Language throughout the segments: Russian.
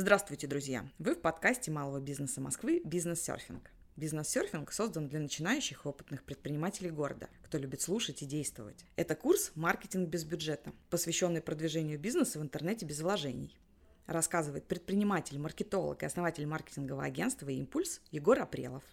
Здравствуйте, друзья! Вы в подкасте малого бизнеса Москвы «Бизнес-серфинг». Бизнес-серфинг создан для начинающих и опытных предпринимателей города, кто любит слушать и действовать. Это курс «Маркетинг без бюджета», посвященный продвижению бизнеса в интернете без вложений. Рассказывает предприниматель, маркетолог и основатель маркетингового агентства «Импульс» Егор Апрелов.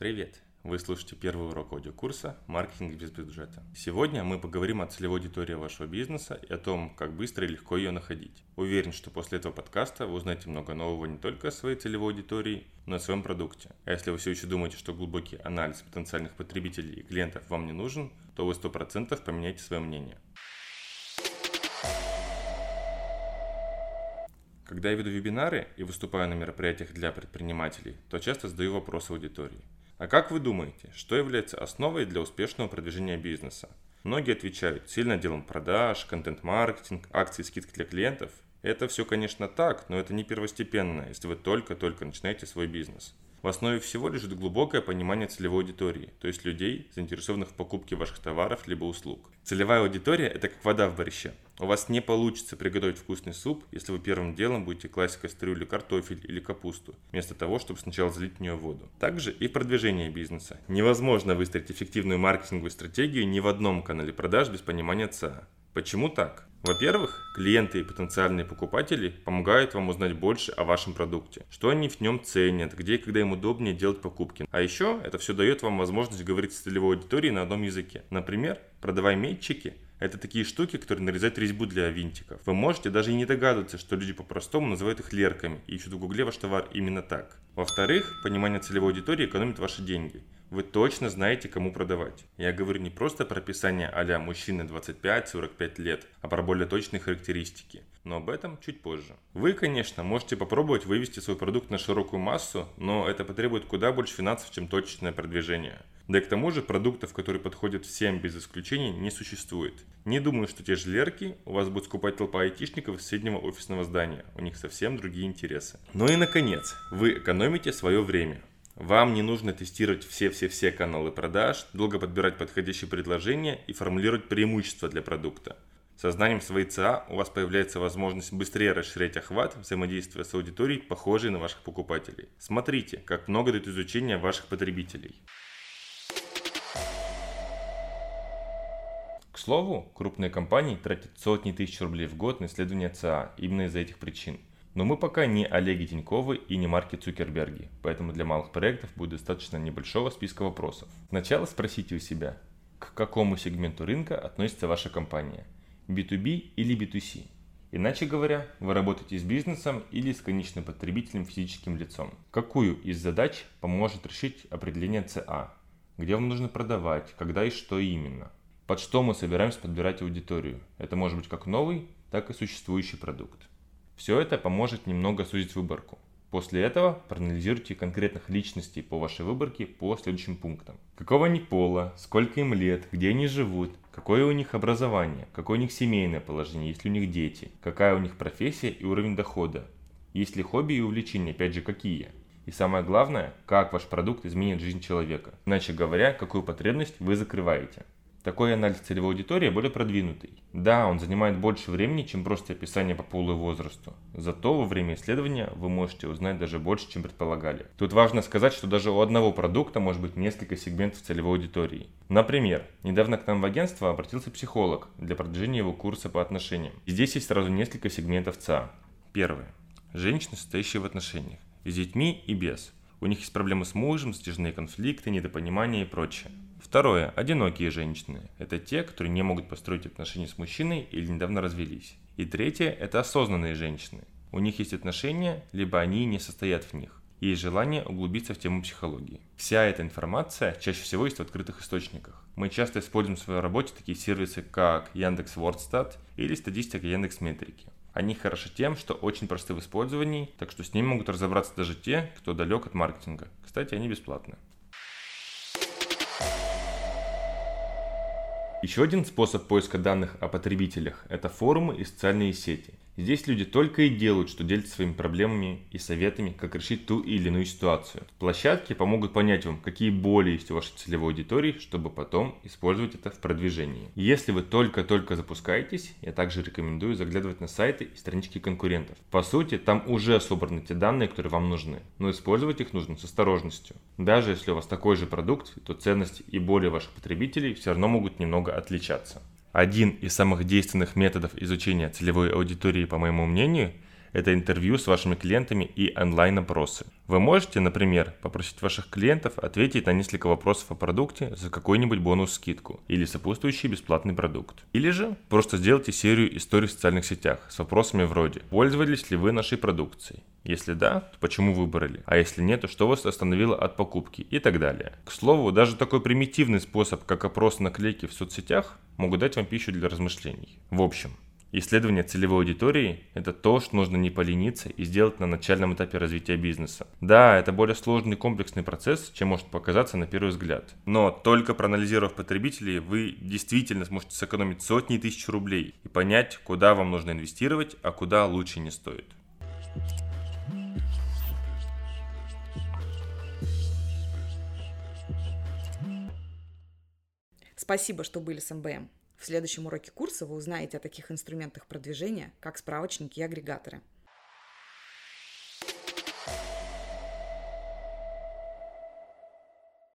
Привет! Вы слушаете первый урок аудиокурса «Маркетинг без бюджета». Сегодня мы поговорим о целевой аудитории вашего бизнеса и о том, как быстро и легко ее находить. Уверен, что после этого подкаста вы узнаете много нового не только о своей целевой аудитории, но и о своем продукте. А если вы все еще думаете, что глубокий анализ потенциальных потребителей и клиентов вам не нужен, то вы 100% поменяете свое мнение. Когда я веду вебинары и выступаю на мероприятиях для предпринимателей, то часто задаю вопросы аудитории – а как вы думаете, что является основой для успешного продвижения бизнеса? Многие отвечают сильно делом продаж, контент-маркетинг, акции скидки для клиентов. Это все, конечно, так, но это не первостепенно, если вы только-только начинаете свой бизнес. В основе всего лежит глубокое понимание целевой аудитории, то есть людей, заинтересованных в покупке ваших товаров либо услуг. Целевая аудитория – это как вода в борще. У вас не получится приготовить вкусный суп, если вы первым делом будете класть в кастрюлю картофель или капусту, вместо того, чтобы сначала залить в нее воду. Также и в продвижении бизнеса. Невозможно выстроить эффективную маркетинговую стратегию ни в одном канале продаж без понимания ЦА. Почему так? Во-первых, клиенты и потенциальные покупатели помогают вам узнать больше о вашем продукте, что они в нем ценят, где и когда им удобнее делать покупки. А еще это все дает вам возможность говорить с целевой аудиторией на одном языке. Например, продавая метчики, это такие штуки, которые нарезают резьбу для винтиков. Вы можете даже и не догадываться, что люди по-простому называют их лерками и ищут в гугле ваш товар именно так. Во-вторых, понимание целевой аудитории экономит ваши деньги вы точно знаете, кому продавать. Я говорю не просто про описание а-ля мужчины 25-45 лет, а про более точные характеристики. Но об этом чуть позже. Вы, конечно, можете попробовать вывести свой продукт на широкую массу, но это потребует куда больше финансов, чем точечное продвижение. Да и к тому же продуктов, которые подходят всем без исключений, не существует. Не думаю, что те же лерки у вас будут скупать толпа айтишников из соседнего офисного здания. У них совсем другие интересы. Ну и наконец, вы экономите свое время. Вам не нужно тестировать все-все-все каналы продаж, долго подбирать подходящие предложения и формулировать преимущества для продукта. Сознанием своей ЦА у вас появляется возможность быстрее расширять охват, взаимодействия с аудиторией, похожей на ваших покупателей. Смотрите, как много дает изучения ваших потребителей. К слову, крупные компании тратят сотни тысяч рублей в год на исследование ЦА именно из-за этих причин. Но мы пока не Олеги Тиньковы и не Марки Цукерберги, поэтому для малых проектов будет достаточно небольшого списка вопросов. Сначала спросите у себя, к какому сегменту рынка относится ваша компания – B2B или B2C? Иначе говоря, вы работаете с бизнесом или с конечным потребителем физическим лицом. Какую из задач поможет решить определение ЦА? Где вам нужно продавать, когда и что именно? Под что мы собираемся подбирать аудиторию? Это может быть как новый, так и существующий продукт. Все это поможет немного сузить выборку. После этого проанализируйте конкретных личностей по вашей выборке по следующим пунктам. Какого они пола, сколько им лет, где они живут, какое у них образование, какое у них семейное положение, есть ли у них дети, какая у них профессия и уровень дохода, есть ли хобби и увлечения, опять же какие. И самое главное, как ваш продукт изменит жизнь человека. Иначе говоря, какую потребность вы закрываете. Такой анализ целевой аудитории более продвинутый. Да, он занимает больше времени, чем просто описание по полу и возрасту. Зато во время исследования вы можете узнать даже больше, чем предполагали. Тут важно сказать, что даже у одного продукта может быть несколько сегментов целевой аудитории. Например, недавно к нам в агентство обратился психолог для продвижения его курса по отношениям. И здесь есть сразу несколько сегментов ЦА. Первое. Женщины, состоящие в отношениях. С детьми и без. У них есть проблемы с мужем, затяжные конфликты, недопонимание и прочее. Второе. Одинокие женщины. Это те, которые не могут построить отношения с мужчиной или недавно развелись. И третье. Это осознанные женщины. У них есть отношения, либо они не состоят в них. Есть желание углубиться в тему психологии. Вся эта информация чаще всего есть в открытых источниках. Мы часто используем в своей работе такие сервисы, как Яндекс Вордстат или статистика Яндекс Метрики. Они хороши тем, что очень просты в использовании, так что с ними могут разобраться даже те, кто далек от маркетинга. Кстати, они бесплатны. Еще один способ поиска данных о потребителях – это форумы и социальные сети. Здесь люди только и делают, что делятся своими проблемами и советами, как решить ту или иную ситуацию. Площадки помогут понять вам, какие боли есть у вашей целевой аудитории, чтобы потом использовать это в продвижении. Если вы только-только запускаетесь, я также рекомендую заглядывать на сайты и странички конкурентов. По сути, там уже собраны те данные, которые вам нужны, но использовать их нужно с осторожностью. Даже если у вас такой же продукт, то ценности и боли ваших потребителей все равно могут немного отличаться. Один из самых действенных методов изучения целевой аудитории, по моему мнению, это интервью с вашими клиентами и онлайн-опросы. Вы можете, например, попросить ваших клиентов ответить на несколько вопросов о продукте за какой-нибудь бонус-скидку или сопутствующий бесплатный продукт. Или же просто сделайте серию историй в социальных сетях с вопросами вроде «Пользовались ли вы нашей продукцией?» Если да, то почему выбрали? А если нет, то что вас остановило от покупки? И так далее. К слову, даже такой примитивный способ, как опрос наклейки в соцсетях, могут дать вам пищу для размышлений. В общем, Исследование целевой аудитории – это то, что нужно не полениться и сделать на начальном этапе развития бизнеса. Да, это более сложный комплексный процесс, чем может показаться на первый взгляд. Но только проанализировав потребителей, вы действительно сможете сэкономить сотни тысяч рублей и понять, куда вам нужно инвестировать, а куда лучше не стоит. Спасибо, что были с МБМ. В следующем уроке курса вы узнаете о таких инструментах продвижения, как справочники и агрегаторы –